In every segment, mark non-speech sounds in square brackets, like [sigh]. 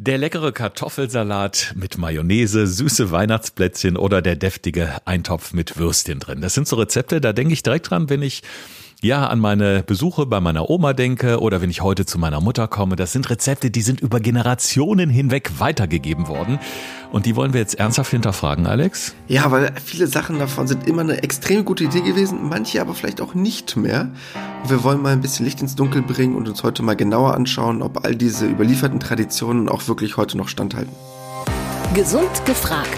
Der leckere Kartoffelsalat mit Mayonnaise, süße Weihnachtsplätzchen oder der deftige Eintopf mit Würstchen drin. Das sind so Rezepte, da denke ich direkt dran, wenn ich ja an meine Besuche bei meiner Oma denke oder wenn ich heute zu meiner Mutter komme. Das sind Rezepte, die sind über Generationen hinweg weitergegeben worden. Und die wollen wir jetzt ernsthaft hinterfragen, Alex? Ja, weil viele Sachen davon sind immer eine extrem gute Idee gewesen, manche aber vielleicht auch nicht mehr. Und wir wollen mal ein bisschen Licht ins Dunkel bringen und uns heute mal genauer anschauen, ob all diese überlieferten Traditionen auch wirklich heute noch standhalten. Gesund gefragt.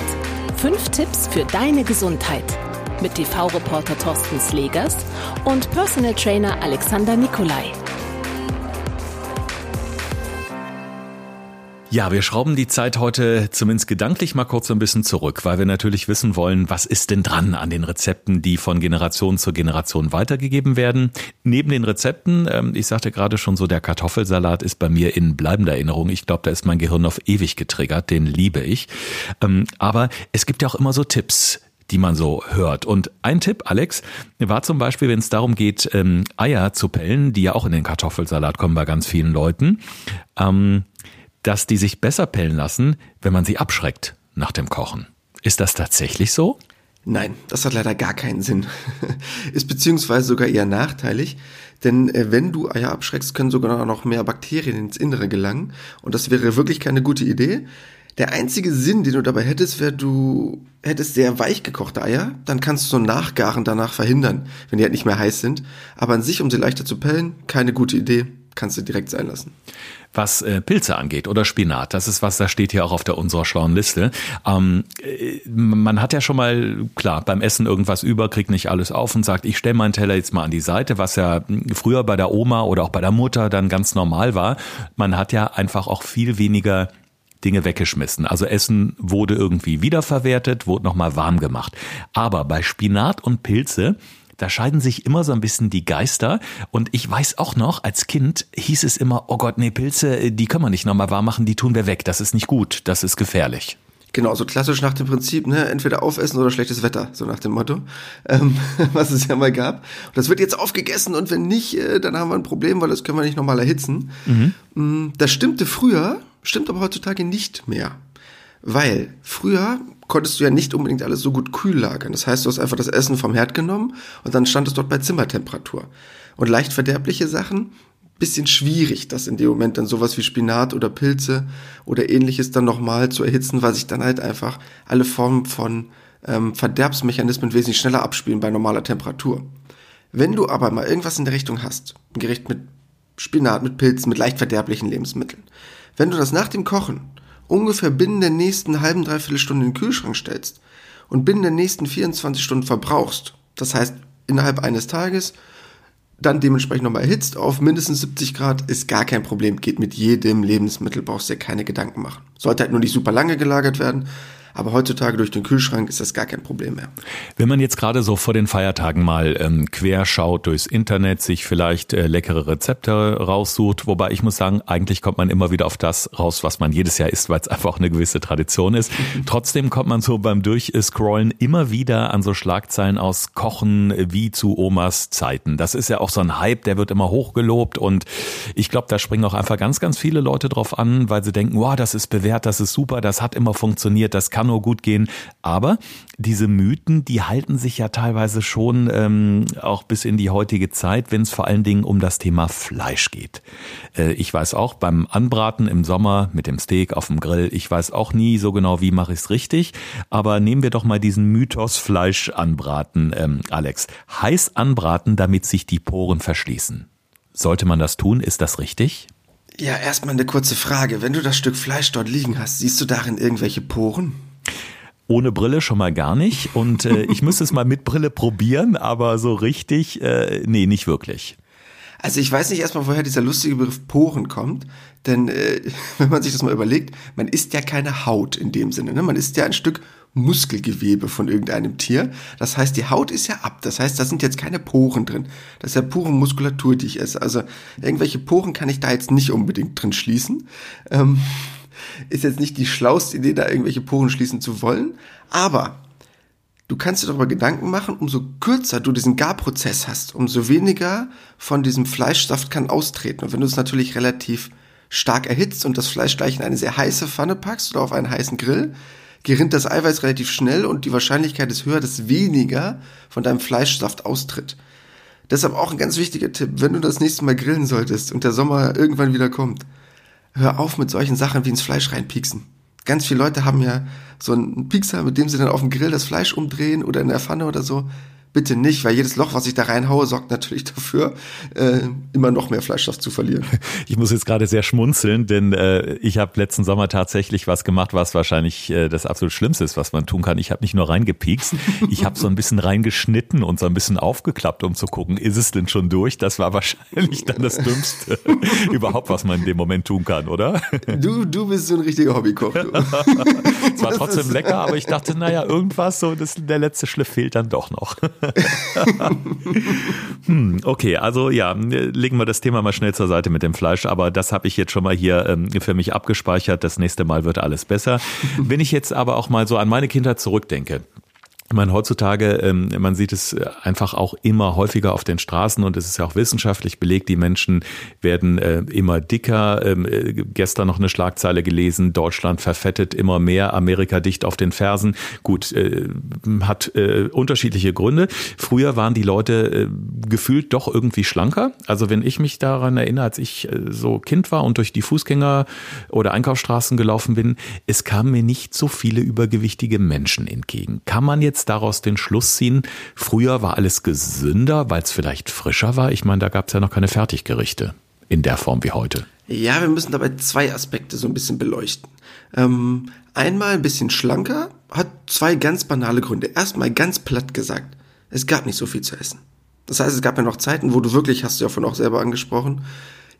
Fünf Tipps für deine Gesundheit mit TV-Reporter Thorsten Slegers und Personal Trainer Alexander Nikolai. Ja, wir schrauben die Zeit heute zumindest gedanklich mal kurz ein bisschen zurück, weil wir natürlich wissen wollen, was ist denn dran an den Rezepten, die von Generation zu Generation weitergegeben werden. Neben den Rezepten, ähm, ich sagte gerade schon so, der Kartoffelsalat ist bei mir in bleibender Erinnerung. Ich glaube, da ist mein Gehirn auf ewig getriggert, den liebe ich. Ähm, aber es gibt ja auch immer so Tipps, die man so hört. Und ein Tipp, Alex, war zum Beispiel, wenn es darum geht, ähm, Eier zu pellen, die ja auch in den Kartoffelsalat kommen bei ganz vielen Leuten, ähm, dass die sich besser pellen lassen, wenn man sie abschreckt nach dem Kochen. Ist das tatsächlich so? Nein, das hat leider gar keinen Sinn. [laughs] Ist beziehungsweise sogar eher nachteilig, denn äh, wenn du Eier abschreckst, können sogar noch mehr Bakterien ins Innere gelangen und das wäre wirklich keine gute Idee. Der einzige Sinn, den du dabei hättest, wäre, du hättest sehr weich gekochte Eier, dann kannst du so Nachgaren danach verhindern, wenn die halt nicht mehr heiß sind. Aber an sich, um sie leichter zu pellen, keine gute Idee, kannst du direkt sein lassen. Was äh, Pilze angeht oder Spinat, das ist was, das steht hier auch auf der unserer schlauen Liste. Ähm, äh, man hat ja schon mal, klar, beim Essen irgendwas über, kriegt nicht alles auf und sagt, ich stelle meinen Teller jetzt mal an die Seite, was ja früher bei der Oma oder auch bei der Mutter dann ganz normal war. Man hat ja einfach auch viel weniger Dinge weggeschmissen. Also Essen wurde irgendwie wiederverwertet, wurde nochmal warm gemacht. Aber bei Spinat und Pilze, da scheiden sich immer so ein bisschen die Geister. Und ich weiß auch noch, als Kind hieß es immer, oh Gott, nee, Pilze, die können wir nicht nochmal warm machen, die tun wir weg. Das ist nicht gut, das ist gefährlich. Genau, so klassisch nach dem Prinzip, ne, entweder aufessen oder schlechtes Wetter, so nach dem Motto, ähm, [laughs] was es ja mal gab. Und das wird jetzt aufgegessen und wenn nicht, äh, dann haben wir ein Problem, weil das können wir nicht nochmal erhitzen. Mhm. Mm, das stimmte früher, Stimmt aber heutzutage nicht mehr. Weil früher konntest du ja nicht unbedingt alles so gut kühl lagern. Das heißt, du hast einfach das Essen vom Herd genommen und dann stand es dort bei Zimmertemperatur. Und leicht verderbliche Sachen, bisschen schwierig, das in dem Moment dann sowas wie Spinat oder Pilze oder ähnliches dann nochmal zu erhitzen, weil sich dann halt einfach alle Formen von ähm, Verderbsmechanismen wesentlich schneller abspielen bei normaler Temperatur. Wenn du aber mal irgendwas in der Richtung hast, ein Gericht mit Spinat, mit Pilzen, mit leicht verderblichen Lebensmitteln, wenn du das nach dem Kochen ungefähr binnen der nächsten halben, dreiviertel Stunde in den Kühlschrank stellst und binnen der nächsten 24 Stunden verbrauchst, das heißt innerhalb eines Tages, dann dementsprechend nochmal erhitzt auf mindestens 70 Grad, ist gar kein Problem. Geht mit jedem Lebensmittel, brauchst dir keine Gedanken machen. Sollte halt nur nicht super lange gelagert werden, aber heutzutage durch den Kühlschrank ist das gar kein Problem mehr. Wenn man jetzt gerade so vor den Feiertagen mal ähm, quer schaut durchs Internet, sich vielleicht äh, leckere Rezepte raussucht, wobei ich muss sagen, eigentlich kommt man immer wieder auf das raus, was man jedes Jahr isst, weil es [laughs] einfach eine gewisse Tradition ist. [laughs] Trotzdem kommt man so beim Durchscrollen immer wieder an so Schlagzeilen aus Kochen wie zu Omas Zeiten. Das ist ja auch so ein Hype, der wird immer hochgelobt und ich glaube, da springen auch einfach ganz, ganz viele Leute drauf an, weil sie denken, wow, das ist bewährt, das ist super, das hat immer funktioniert, das kann kann nur gut gehen. Aber diese Mythen, die halten sich ja teilweise schon ähm, auch bis in die heutige Zeit, wenn es vor allen Dingen um das Thema Fleisch geht. Äh, ich weiß auch beim Anbraten im Sommer mit dem Steak auf dem Grill, ich weiß auch nie so genau, wie mache ich es richtig. Aber nehmen wir doch mal diesen Mythos Fleisch anbraten, ähm, Alex. Heiß anbraten, damit sich die Poren verschließen. Sollte man das tun? Ist das richtig? Ja, erstmal eine kurze Frage. Wenn du das Stück Fleisch dort liegen hast, siehst du darin irgendwelche Poren? Ohne Brille schon mal gar nicht. Und äh, ich müsste es mal mit Brille probieren, aber so richtig, äh, nee, nicht wirklich. Also ich weiß nicht erstmal, woher dieser lustige Begriff Poren kommt, denn äh, [laughs] wenn man sich das mal überlegt, man isst ja keine Haut in dem Sinne, ne? man isst ja ein Stück Muskelgewebe von irgendeinem Tier. Das heißt, die Haut ist ja ab. Das heißt, da sind jetzt keine Poren drin. Das ist ja pure Muskulatur, die ich esse. Also irgendwelche Poren kann ich da jetzt nicht unbedingt drin schließen. Ähm, ist jetzt nicht die schlauste Idee, da irgendwelche Poren schließen zu wollen. Aber du kannst dir darüber Gedanken machen, umso kürzer du diesen Garprozess hast, umso weniger von diesem Fleischsaft kann austreten. Und wenn du es natürlich relativ stark erhitzt und das Fleisch gleich in eine sehr heiße Pfanne packst oder auf einen heißen Grill, gerinnt das Eiweiß relativ schnell und die Wahrscheinlichkeit ist höher, dass weniger von deinem Fleischsaft austritt. Deshalb auch ein ganz wichtiger Tipp, wenn du das nächste Mal grillen solltest und der Sommer irgendwann wieder kommt, hör auf mit solchen Sachen wie ins Fleisch reinpieksen. Ganz viele Leute haben ja so einen Piekser, mit dem sie dann auf dem Grill das Fleisch umdrehen oder in der Pfanne oder so bitte nicht, weil jedes Loch, was ich da reinhaue, sorgt natürlich dafür, äh, immer noch mehr Fleischstoff zu verlieren. [laughs] Ich muss jetzt gerade sehr schmunzeln, denn äh, ich habe letzten Sommer tatsächlich was gemacht, was wahrscheinlich äh, das absolut Schlimmste ist, was man tun kann. Ich habe nicht nur reingepiekst, [laughs] ich habe so ein bisschen reingeschnitten und so ein bisschen aufgeklappt, um zu gucken, ist es denn schon durch? Das war wahrscheinlich dann das Dümmste [laughs] überhaupt, was man in dem Moment tun kann, oder? Du, du bist so ein richtiger Hobbykoch. es war trotzdem lecker, aber ich dachte, naja, irgendwas, so das, der letzte Schliff fehlt dann doch noch. [laughs] hm, okay, also ja, legen wir das Thema mal schnell zur Seite mit dem Fleisch, aber das habe ich jetzt schon mal hier ähm, für mich abgespeichert. Das nächste Mal wird alles besser. Wenn ich jetzt aber auch mal so an meine Kindheit zurückdenke, ich meine, heutzutage, ähm, man sieht es äh, einfach auch immer häufiger auf den Straßen und es ist ja auch wissenschaftlich belegt, die Menschen werden äh, immer dicker. Ähm, äh, gestern noch eine Schlagzeile gelesen, Deutschland verfettet immer mehr, Amerika dicht auf den Fersen. Gut, hat unterschiedliche Gründe. Früher waren die Leute gefühlt doch irgendwie schlanker. Also wenn ich mich daran erinnere, als ich so Kind war und durch die Fußgänger- oder Einkaufsstraßen gelaufen bin, es kamen mir nicht so viele übergewichtige Menschen entgegen. Kann man jetzt jetzt daraus den Schluss ziehen, früher war alles gesünder, weil es vielleicht frischer war? Ich meine, da gab es ja noch keine Fertiggerichte in der Form wie heute. Ja, wir müssen dabei zwei Aspekte so ein bisschen beleuchten. Ähm, einmal ein bisschen schlanker hat zwei ganz banale Gründe. Erstmal ganz platt gesagt, es gab nicht so viel zu essen. Das heißt, es gab ja noch Zeiten, wo du wirklich, hast du ja von auch selber angesprochen,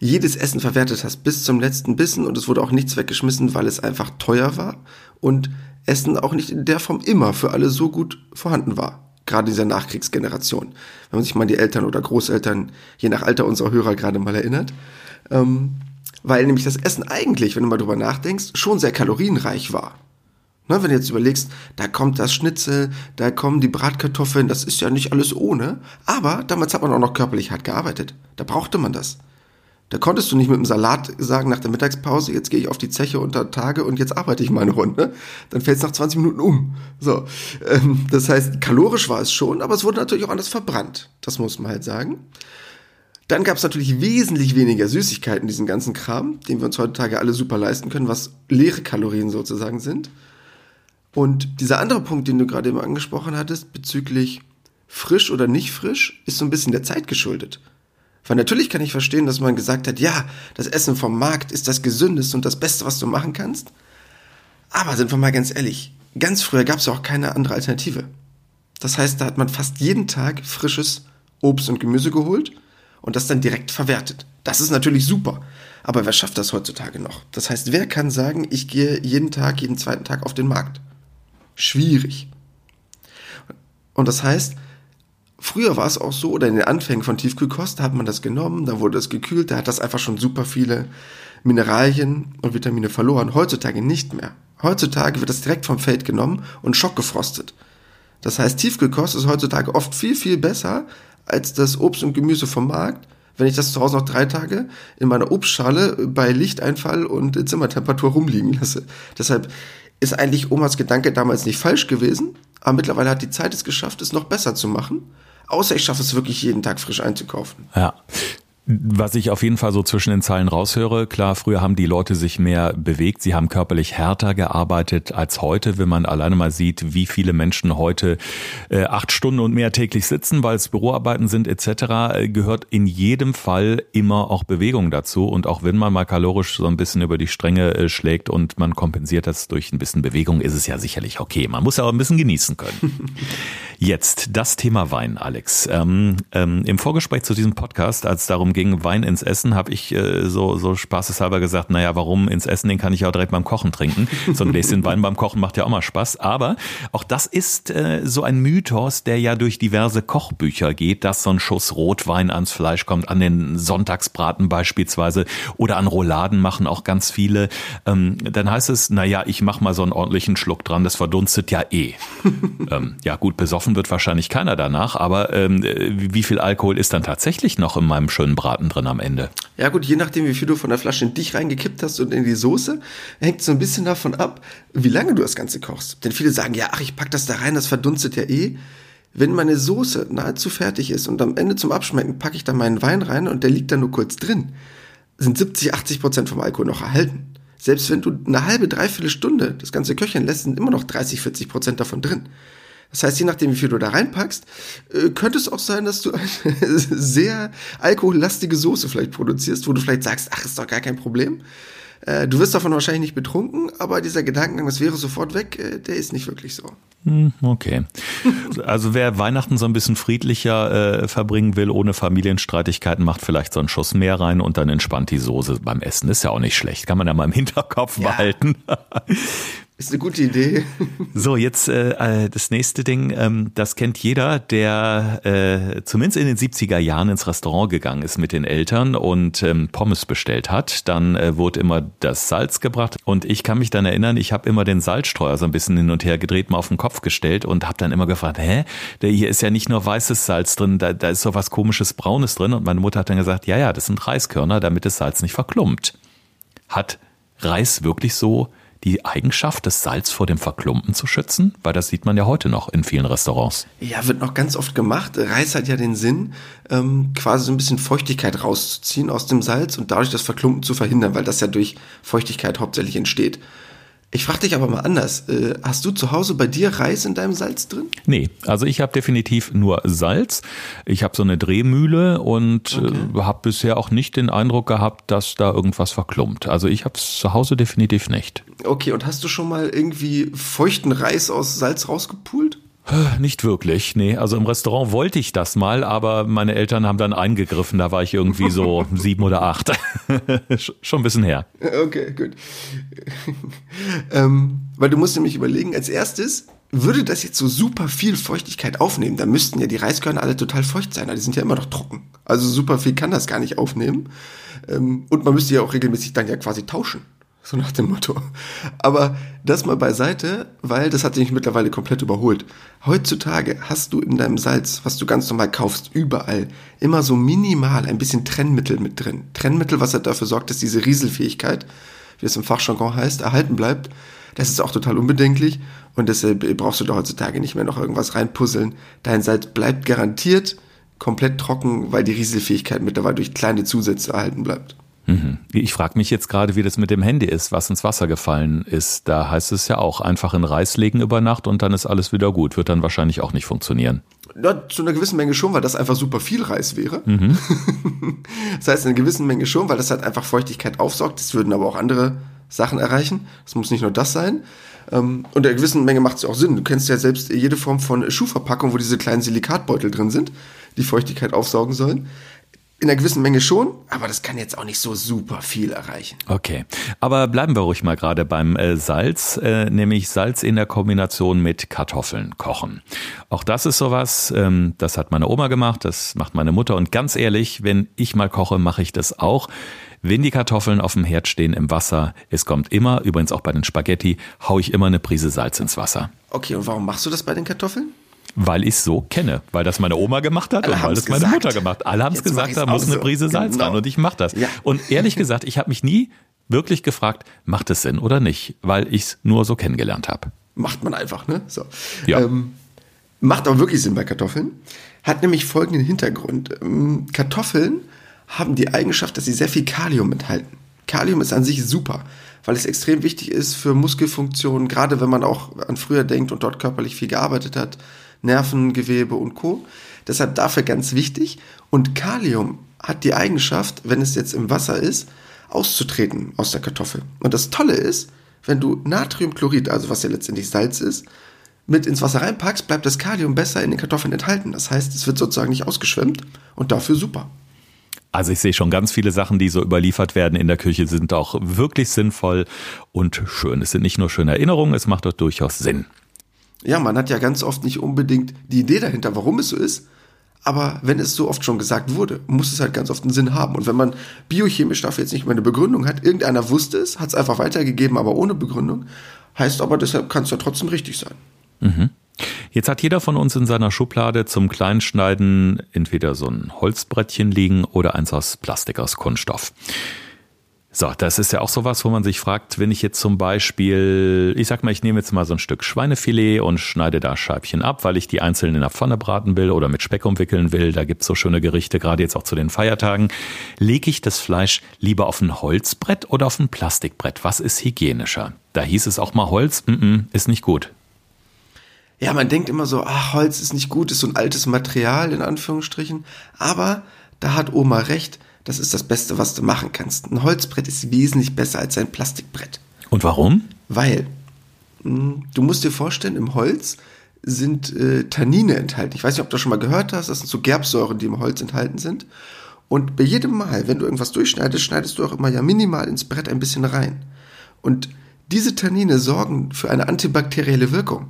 jedes Essen verwertet hast bis zum letzten Bissen und es wurde auch nichts weggeschmissen, weil es einfach teuer war und Essen auch nicht in der Form immer für alle so gut vorhanden war. Gerade in dieser Nachkriegsgeneration. Wenn man sich mal die Eltern oder Großeltern, je nach Alter unserer Hörer, gerade mal erinnert. Ähm, weil nämlich das Essen eigentlich, wenn du mal drüber nachdenkst, schon sehr kalorienreich war. Ne, wenn du jetzt überlegst, da kommt das Schnitzel, da kommen die Bratkartoffeln, das ist ja nicht alles ohne. Aber damals hat man auch noch körperlich hart gearbeitet. Da brauchte man das. Da konntest du nicht mit dem Salat sagen nach der Mittagspause, jetzt gehe ich auf die Zeche unter Tage und jetzt arbeite ich meine Runde. Dann fällt es nach 20 Minuten um. So, ähm, das heißt, kalorisch war es schon, aber es wurde natürlich auch anders verbrannt. Das muss man halt sagen. Dann gab es natürlich wesentlich weniger Süßigkeiten, diesen ganzen Kram, den wir uns heutzutage alle super leisten können, was leere Kalorien sozusagen sind. Und dieser andere Punkt, den du gerade eben angesprochen hattest, bezüglich frisch oder nicht frisch, ist so ein bisschen der Zeit geschuldet. Weil natürlich kann ich verstehen, dass man gesagt hat, ja, das Essen vom Markt ist das gesündeste und das Beste, was du machen kannst. Aber sind wir mal ganz ehrlich, ganz früher gab es auch keine andere Alternative. Das heißt, da hat man fast jeden Tag frisches Obst und Gemüse geholt und das dann direkt verwertet. Das ist natürlich super. Aber wer schafft das heutzutage noch? Das heißt, wer kann sagen, ich gehe jeden Tag, jeden zweiten Tag auf den Markt? Schwierig. Und das heißt, Früher war es auch so, oder in den Anfängen von Tiefkühlkost hat man das genommen, dann wurde es gekühlt, da hat das einfach schon super viele Mineralien und Vitamine verloren. Heutzutage nicht mehr. Heutzutage wird das direkt vom Feld genommen und schockgefrostet. Das heißt, Tiefkühlkost ist heutzutage oft viel, viel besser als das Obst und Gemüse vom Markt, wenn ich das zu Hause noch drei Tage in meiner Obstschale bei Lichteinfall und Zimmertemperatur rumliegen lasse. Deshalb ist eigentlich Omas Gedanke damals nicht falsch gewesen, aber mittlerweile hat die Zeit es geschafft, es noch besser zu machen. Außer ich schaffe es wirklich jeden Tag frisch einzukaufen. Ja. Was ich auf jeden Fall so zwischen den Zeilen raushöre, klar, früher haben die Leute sich mehr bewegt, sie haben körperlich härter gearbeitet als heute, wenn man alleine mal sieht, wie viele Menschen heute äh, acht Stunden und mehr täglich sitzen, weil es Büroarbeiten sind etc., äh, gehört in jedem Fall immer auch Bewegung dazu. Und auch wenn man mal kalorisch so ein bisschen über die Stränge äh, schlägt und man kompensiert das durch ein bisschen Bewegung, ist es ja sicherlich okay. Man muss ja auch ein bisschen genießen können. [laughs] Jetzt das Thema Wein, Alex. Ähm, ähm, Im Vorgespräch zu diesem Podcast, als darum ging, Wein ins Essen, habe ich äh, so, so spaßeshalber gesagt, naja, warum ins Essen, den kann ich ja auch direkt beim Kochen trinken. So ein Gläschen Wein beim Kochen macht ja auch mal Spaß. Aber auch das ist äh, so ein Mythos, der ja durch diverse Kochbücher geht, dass so ein Schuss Rotwein ans Fleisch kommt, an den Sonntagsbraten beispielsweise oder an Rouladen machen auch ganz viele. Ähm, dann heißt es, naja, ich mach mal so einen ordentlichen Schluck dran, das verdunstet ja eh. [laughs] ähm, ja gut, besoffen wird wahrscheinlich keiner danach, aber ähm, wie viel Alkohol ist dann tatsächlich noch in meinem schönen Braten? Kohlenhydraten drin am Ende. Ja gut, je nachdem, wie viel du von der Flasche in dich reingekippt hast und in die Soße, hängt so ein bisschen davon ab, wie lange du das Ganze kochst. Denn viele sagen, ja, ach, ich pack das da rein, das verdunstet ja eh. Wenn meine Soße nahezu fertig ist und am Ende zum Abschmecken packe ich da meinen Wein rein und der liegt da nur kurz drin, sind 70, 80 Prozent vom Alkohol noch erhalten. Selbst wenn du eine halbe, dreiviertel Stunde das ganze köcheln lässt, sind immer noch 30, 40 Prozent davon drin. Das heißt, je nachdem, wie viel du da reinpackst, äh, könnte es auch sein, dass du eine [laughs] sehr alkohollastige Soße vielleicht produzierst, wo du vielleicht sagst, ach, ist doch gar kein Problem. Äh, du wirst davon wahrscheinlich nicht betrunken, aber dieser Gedankengang, das wäre sofort weg, äh, der ist nicht wirklich so. Hm, okay. [laughs] Also wer Weihnachten so ein bisschen friedlicher äh, verbringen will, ohne Familienstreitigkeiten, macht vielleicht so einen Schuss mehr rein und dann entspannt die Soße beim Essen. Ist ja auch nicht schlecht. Kann man ja mal im Hinterkopf ja. behalten. [laughs] Ist eine gute Idee. So, jetzt äh, das nächste Ding, ähm, das kennt jeder, der äh, zumindest in den 70er Jahren ins Restaurant gegangen ist mit den Eltern und ähm, Pommes bestellt hat. Dann äh, wurde immer das Salz gebracht und ich kann mich dann erinnern, ich habe immer den Salzstreuer so ein bisschen hin und her gedreht, mal auf den Kopf gestellt und habe dann immer gefragt, hä, hier ist ja nicht nur weißes Salz drin, da, da ist so was komisches Braunes drin und meine Mutter hat dann gesagt, ja, ja, das sind Reiskörner, damit das Salz nicht verklumpt. Hat Reis wirklich so die Eigenschaft, das Salz vor dem Verklumpen zu schützen? Weil das sieht man ja heute noch in vielen Restaurants. Ja, wird noch ganz oft gemacht. Reis hat ja den Sinn, ähm, quasi so ein bisschen Feuchtigkeit rauszuziehen aus dem Salz und dadurch das Verklumpen zu verhindern, weil das ja durch Feuchtigkeit hauptsächlich entsteht. Ich frage dich aber mal anders. Äh, hast du zu Hause bei dir Reis in deinem Salz drin? Nee, also ich habe definitiv nur Salz. Ich habe so eine Drehmühle und äh, okay. habe bisher auch nicht den Eindruck gehabt, dass da irgendwas verklumpt. Also ich habe es zu Hause definitiv nicht. Okay, und hast du schon mal irgendwie feuchten Reis aus Salz rausgepult? Nicht wirklich, nee. Also im Restaurant wollte ich das mal, aber meine Eltern haben dann eingegriffen. Da war ich irgendwie so [laughs] sieben oder acht. [laughs] Schon ein bisschen her. Okay, gut. ähm, weil du musst nämlich überlegen, als erstes, würde das jetzt so super viel Feuchtigkeit aufnehmen, dann müssten ja die Reiskörner alle total feucht sein. Die sind ja immer noch trocken. Also super viel kann das gar nicht aufnehmen. Ähm, und man müsste ja auch regelmäßig dann ja quasi tauschen. So nach dem Motto. Aber das mal beiseite, weil das hat sich mittlerweile komplett überholt. Heutzutage hast du in deinem Salz, was du ganz normal kaufst, überall immer so minimal ein bisschen Trennmittel mit drin. Trennmittel, was halt dafür sorgt, dass diese Rieselfähigkeit, wie es im Fachjargon heißt, erhalten bleibt. Das ist auch total unbedenklich und deshalb brauchst du da heutzutage nicht mehr noch irgendwas reinpuzzeln. Dein Salz bleibt garantiert komplett trocken, weil die Rieselfähigkeit mittlerweile durch kleine Zusätze erhalten bleibt. Mhm. Ich frage mich jetzt gerade, wie das mit dem Handy ist, was ins Wasser gefallen ist. Da heißt es ja auch, einfach in Reis legen über Nacht und dann ist alles wieder gut. Wird dann wahrscheinlich auch nicht funktionieren. Ja, zu einer gewissen Menge schon, weil das einfach super viel Reis wäre. Mhm. [laughs] das heißt, in einer gewissen Menge schon, weil das halt einfach Feuchtigkeit aufsaugt. Das würden aber auch andere Sachen erreichen. Es muss nicht nur das sein. Ähm, und in einer gewissen Menge macht es auch Sinn. Du kennst ja selbst jede Form von Schuhverpackung, wo diese kleinen Silikatbeutel drin sind, die Feuchtigkeit aufsaugen sollen. In einer gewissen Menge schon, aber das kann jetzt auch nicht so super viel erreichen. Okay, aber bleiben wir ruhig mal gerade beim äh, Salz, äh, nämlich Salz in der Kombination mit Kartoffeln kochen. Auch das ist sowas, ähm, das hat meine Oma gemacht, das macht meine Mutter und ganz ehrlich, wenn ich mal koche, mache ich das auch. Wenn die Kartoffeln auf dem Herd stehen im Wasser, es kommt immer, übrigens auch bei den Spaghetti, hau ich immer eine Prise Salz ins Wasser. Okay, und warum machst du das bei den Kartoffeln? Weil ich es so kenne, weil das meine Oma gemacht hat Alle und weil das meine Mutter gemacht hat. Alle haben es gesagt, da muss eine Prise Salz genau. rein und ich mache das. Ja. Und ehrlich gesagt, ich habe mich nie wirklich gefragt, macht es Sinn oder nicht, weil ich es nur so kennengelernt habe. Macht man einfach, ne? So. Ja. Ähm, macht aber wirklich Sinn bei Kartoffeln. Hat nämlich folgenden Hintergrund. Ähm, Kartoffeln haben die Eigenschaft, dass sie sehr viel Kalium enthalten. Kalium ist an sich super, weil es extrem wichtig ist für Muskelfunktionen, gerade wenn man auch an früher denkt und dort körperlich viel gearbeitet hat. Nervengewebe und Co. Deshalb dafür ganz wichtig. Und Kalium hat die Eigenschaft, wenn es jetzt im Wasser ist, auszutreten aus der Kartoffel. Und das Tolle ist, wenn du Natriumchlorid, also was ja letztendlich Salz ist, mit ins Wasser reinpackst, bleibt das Kalium besser in den Kartoffeln enthalten. Das heißt, es wird sozusagen nicht ausgeschwemmt und dafür super. Also ich sehe schon ganz viele Sachen, die so überliefert werden in der Küche, sind auch wirklich sinnvoll und schön. Es sind nicht nur schöne Erinnerungen, es macht doch durchaus Sinn ja, man hat ja ganz oft nicht unbedingt die Idee dahinter, warum es so ist. Aber wenn es so oft schon gesagt wurde, muss es halt ganz oft einen Sinn haben. Und wenn man biochemisch dafür jetzt nicht mehr eine Begründung hat, irgendeiner wusste es, hat es einfach weitergegeben, aber ohne Begründung, heißt aber, deshalb kann es ja trotzdem richtig sein. Mhm. Jetzt hat jeder von uns in seiner Schublade zum Kleinschneiden entweder so ein Holzbrettchen liegen oder eins aus Plastik aus Kunststoff. So, das ist ja auch sowas, wo man sich fragt, wenn ich jetzt zum Beispiel, ich sag mal, ich nehme jetzt mal so ein Stück Schweinefilet und schneide da Scheibchen ab, weil ich die einzeln in der Pfanne braten will oder mit Speck umwickeln will. Da gibt's so schöne Gerichte, gerade jetzt auch zu den Feiertagen. Lege ich das Fleisch lieber auf ein Holzbrett oder auf ein Plastikbrett? Was ist hygienischer? Da hieß es auch mal Holz, mm -mm, ist nicht gut. Ja, man denkt immer so, ach, Holz ist nicht gut, ist so ein altes Material in Anführungsstrichen. Aber da hat Oma recht das ist das Beste, was du machen kannst. Ein Holzbrett ist wesentlich besser als ein Plastikbrett. Und warum? Weil mh, hm, du musst dir vorstellen, im Holz sind äh, Tannine enthalten. Ich weiß nicht, ob du das schon mal gehört hast. Das sind so Gerbsäuren, die im Holz enthalten sind. Und bei jedem Mal, wenn du irgendwas durchschneidest, schneidest du auch immer ja minimal ins Brett ein bisschen rein. Und diese Tannine sorgen für eine antibakterielle Wirkung.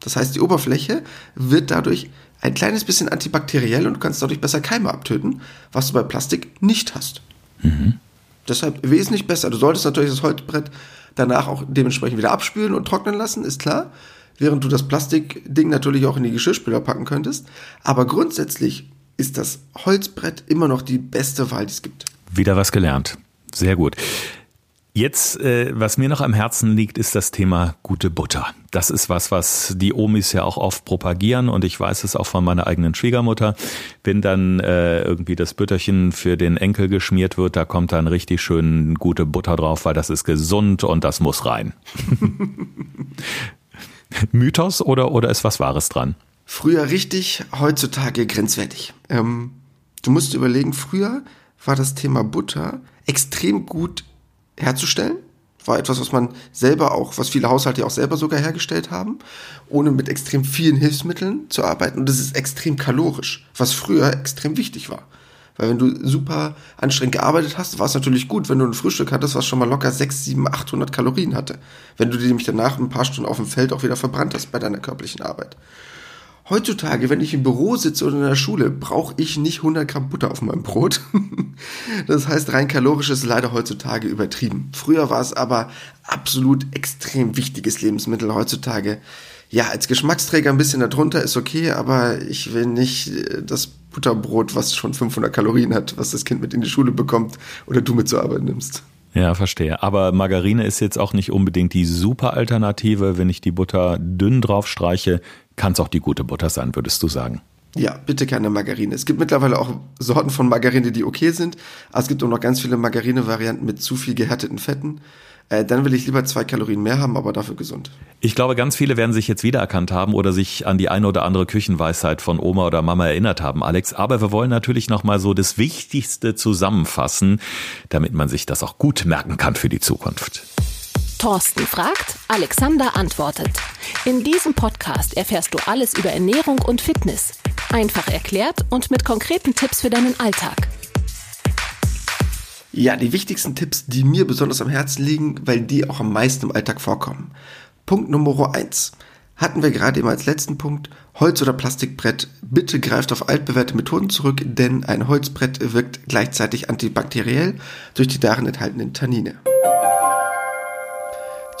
Das heißt, die Oberfläche wird dadurch ein kleines bisschen antibakteriell und kannst dadurch besser Keime abtöten, was du bei Plastik nicht hast. Mhm. Deshalb wesentlich besser. Du solltest natürlich das Holzbrett danach auch dementsprechend wieder abspülen und trocknen lassen, ist klar. Während du das Plastikding natürlich auch in die Geschirrspüler packen könntest. Aber grundsätzlich ist das Holzbrett immer noch die beste Wahl, die es gibt. Wieder was gelernt. Sehr gut. Jetzt, äh, was mir noch am Herzen liegt, ist das Thema gute Butter. Das ist was, was die Omis ja auch oft propagieren und ich weiß es auch von meiner eigenen Schwiegermutter. Wenn dann äh, irgendwie das Bütterchen für den Enkel geschmiert wird, da kommt dann richtig schön gute Butter drauf, weil das ist gesund und das muss rein. [laughs] Mythos oder, oder ist was Wahres dran? Früher richtig, heutzutage grenzwertig. Ähm, du musst überlegen, früher war das Thema Butter extrem gut herzustellen. War etwas, was man selber auch, was viele Haushalte auch selber sogar hergestellt haben, ohne mit extrem vielen Hilfsmitteln zu arbeiten. Und das ist extrem kalorisch, was früher extrem wichtig war. Weil wenn du super anstrengend gearbeitet hast, war es natürlich gut, wenn du ein Frühstück hattest, was schon mal locker 6, 7, 800 Kalorien hatte. Wenn du die nämlich danach ein paar Stunden auf dem Feld auch wieder verbrannt hast bei deiner körperlichen Arbeit. Heutzutage, wenn ich im Büro sitze oder in der Schule, brauche ich nicht 100 Gramm Butter auf meinem Brot. [laughs] das heißt, rein kalorisch ist leider heutzutage übertrieben. Früher war es aber absolut extrem wichtiges Lebensmittel. Heutzutage, ja, als Geschmacksträger ein bisschen darunter ist okay, aber ich will nicht äh, das Butterbrot, was schon 500 Kalorien hat, was das Kind mit in die Schule bekommt oder du mit zur Arbeit nimmst. Ja, verstehe. Aber Margarine ist jetzt auch nicht unbedingt die super Alternative. Wenn ich die Butter dünn drauf streiche, kann es auch die gute Butter sein, würdest du sagen? Ja, bitte keine Margarine. Es gibt mittlerweile auch Sorten von Margarine, die okay sind, aber es gibt auch noch ganz viele Margarine-Varianten mit zu viel gehärteten Fetten. Äh, dann will ich lieber zwei Kalorien mehr haben, aber dafür gesund. Ich glaube, ganz viele werden sich jetzt wiedererkannt haben oder sich an die eine oder andere Küchenweisheit von Oma oder Mama erinnert haben, Alex. Aber wir wollen natürlich nochmal so das Wichtigste zusammenfassen, damit man sich das auch gut merken kann für die Zukunft. Thorsten fragt, Alexander antwortet. In diesem Podcast erfährst du alles über Ernährung und Fitness. Einfach erklärt und mit konkreten Tipps für deinen Alltag. Ja, die wichtigsten Tipps, die mir besonders am Herzen liegen, weil die auch am meisten im Alltag vorkommen. Punkt Nummer eins Hatten wir gerade eben als letzten Punkt Holz- oder Plastikbrett. Bitte greift auf altbewährte Methoden zurück, denn ein Holzbrett wirkt gleichzeitig antibakteriell durch die darin enthaltenen Tannine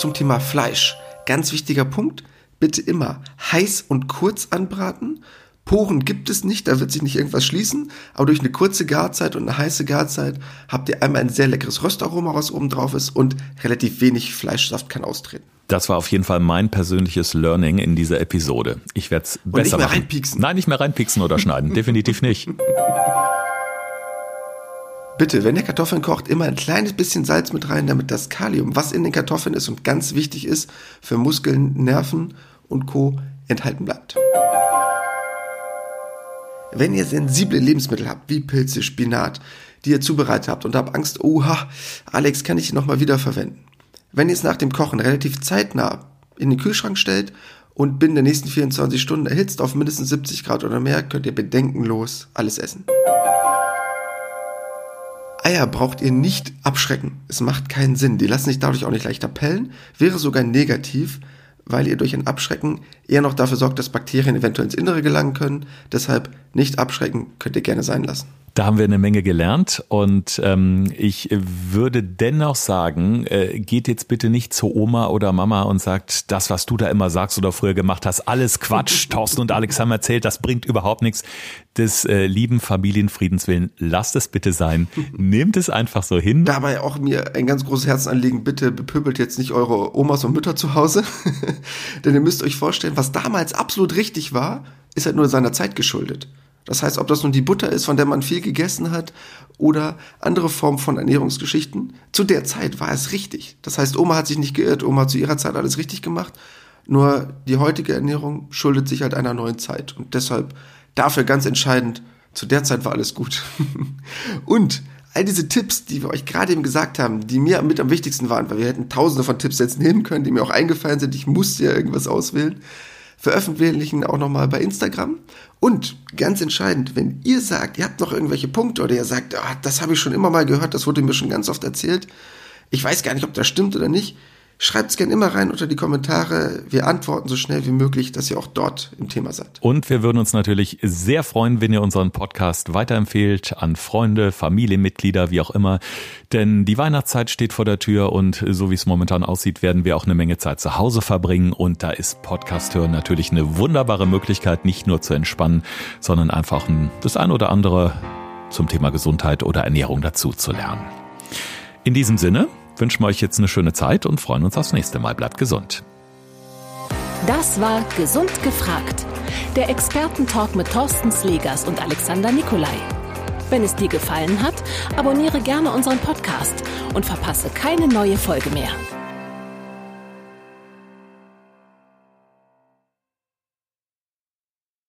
zum Thema Fleisch. Ganz wichtiger Punkt. Bitte immer heiß und kurz anbraten. Poren gibt es nicht, da wird sich nicht irgendwas schließen, aber durch eine kurze Garzeit und eine heiße Garzeit habt ihr einmal ein sehr leckeres Röstaroma, was oben drauf ist und relativ wenig Fleischsaft kann austreten. Das war auf jeden Fall mein persönliches Learning in dieser Episode. Ich werde es besser und nicht mehr machen. reinpieksen. Nein, nicht mehr reinpieksen oder schneiden. [laughs] Definitiv nicht. Bitte, wenn ihr Kartoffeln kocht, immer ein kleines bisschen Salz mit rein, damit das Kalium, was in den Kartoffeln ist und ganz wichtig ist für Muskeln, Nerven und Co. enthalten bleibt. Wenn ihr sensible Lebensmittel habt, wie Pilze, Spinat, die ihr zubereitet habt und habt Angst, oha, Alex, kann ich die nochmal wiederverwenden? Wenn ihr es nach dem Kochen relativ zeitnah in den Kühlschrank stellt und binnen der nächsten 24 Stunden erhitzt auf mindestens 70 Grad oder mehr, könnt ihr bedenkenlos alles essen. Eier braucht ihr nicht abschrecken. Es macht keinen Sinn. Die lassen sich dadurch auch nicht leichter pellen. Wäre sogar negativ, weil ihr durch ein Abschrecken eher noch dafür sorgt, dass Bakterien eventuell ins Innere gelangen können. Deshalb nicht abschrecken, könnt ihr gerne sein lassen. Da haben wir eine Menge gelernt und ähm, ich würde dennoch sagen, äh, geht jetzt bitte nicht zu Oma oder Mama und sagt, das, was du da immer sagst oder früher gemacht hast, alles Quatsch. [laughs] Thorsten und Alex haben erzählt, das bringt überhaupt nichts. Des äh, lieben Familienfriedens willen, lasst es bitte sein. [laughs] Nehmt es einfach so hin. Dabei auch mir ein ganz großes Herzenanliegen, bitte bepöbelt jetzt nicht eure Omas und Mütter zu Hause. [laughs] Denn ihr müsst euch vorstellen, was damals absolut richtig war, ist halt nur seiner Zeit geschuldet. Das heißt, ob das nun die Butter ist, von der man viel gegessen hat, oder andere Formen von Ernährungsgeschichten, zu der Zeit war es richtig. Das heißt, Oma hat sich nicht geirrt, Oma hat zu ihrer Zeit alles richtig gemacht. Nur die heutige Ernährung schuldet sich halt einer neuen Zeit. Und deshalb dafür ganz entscheidend, zu der Zeit war alles gut. [laughs] und all diese Tipps, die wir euch gerade eben gesagt haben, die mir mit am wichtigsten waren, weil wir hätten tausende von Tipps jetzt nehmen können, die mir auch eingefallen sind, ich musste ja irgendwas auswählen, veröffentlichen auch nochmal bei Instagram. Und ganz entscheidend, wenn ihr sagt, ihr habt noch irgendwelche Punkte oder ihr sagt, ah, das habe ich schon immer mal gehört, das wurde mir schon ganz oft erzählt, ich weiß gar nicht, ob das stimmt oder nicht, Schreibt es gerne immer rein unter die Kommentare. Wir antworten so schnell wie möglich, dass ihr auch dort im Thema seid. Und wir würden uns natürlich sehr freuen, wenn ihr unseren Podcast weiterempfehlt an Freunde, Familienmitglieder, wie auch immer. Denn die Weihnachtszeit steht vor der Tür und so wie es momentan aussieht, werden wir auch eine Menge Zeit zu Hause verbringen. Und da ist Podcast hören natürlich eine wunderbare Möglichkeit, nicht nur zu entspannen, sondern einfach das ein oder andere zum Thema Gesundheit oder Ernährung dazu zu lernen. In diesem Sinne, wünschen wir euch jetzt eine schöne Zeit und freuen uns aufs nächste Mal. Bleibt gesund. Das war Gesund gefragt. Der Expertentalk mit Thorsten Slegers und Alexander Nikolai. Wenn es dir gefallen hat, abonniere gerne unseren Podcast und verpasse keine neue Folge mehr.